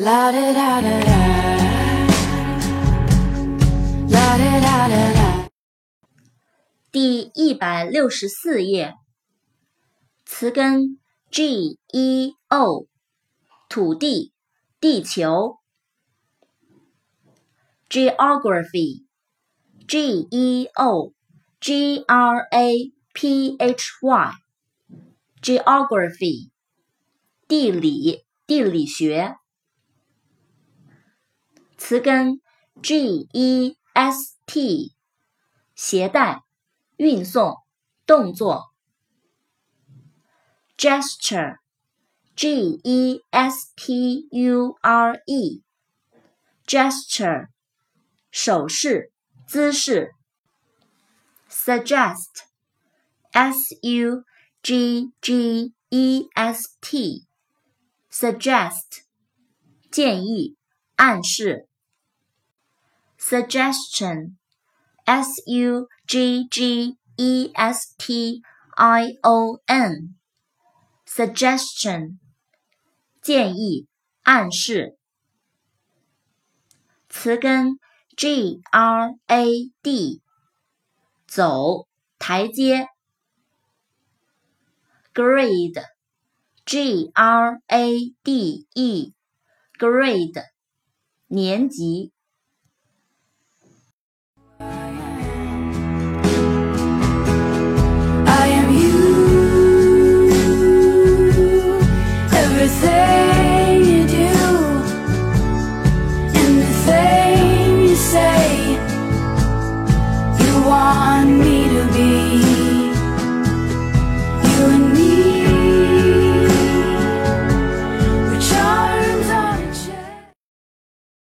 La da da da da. La da da da da. 第一百六十四页，词根 g e o，土地、地球。geography，g e o g r a p h y，geography，地理、地理学。词根 g e s t，携带。运送动作，gesture，g e s t u r e，gesture，手势、姿势。suggest，s u g g e s t，suggest，建议、暗示。suggestion。S U G G E S T I O N，suggestion，建议、暗示。词根 G R A D，走，台阶。Grade，G R A D E，grade，年级。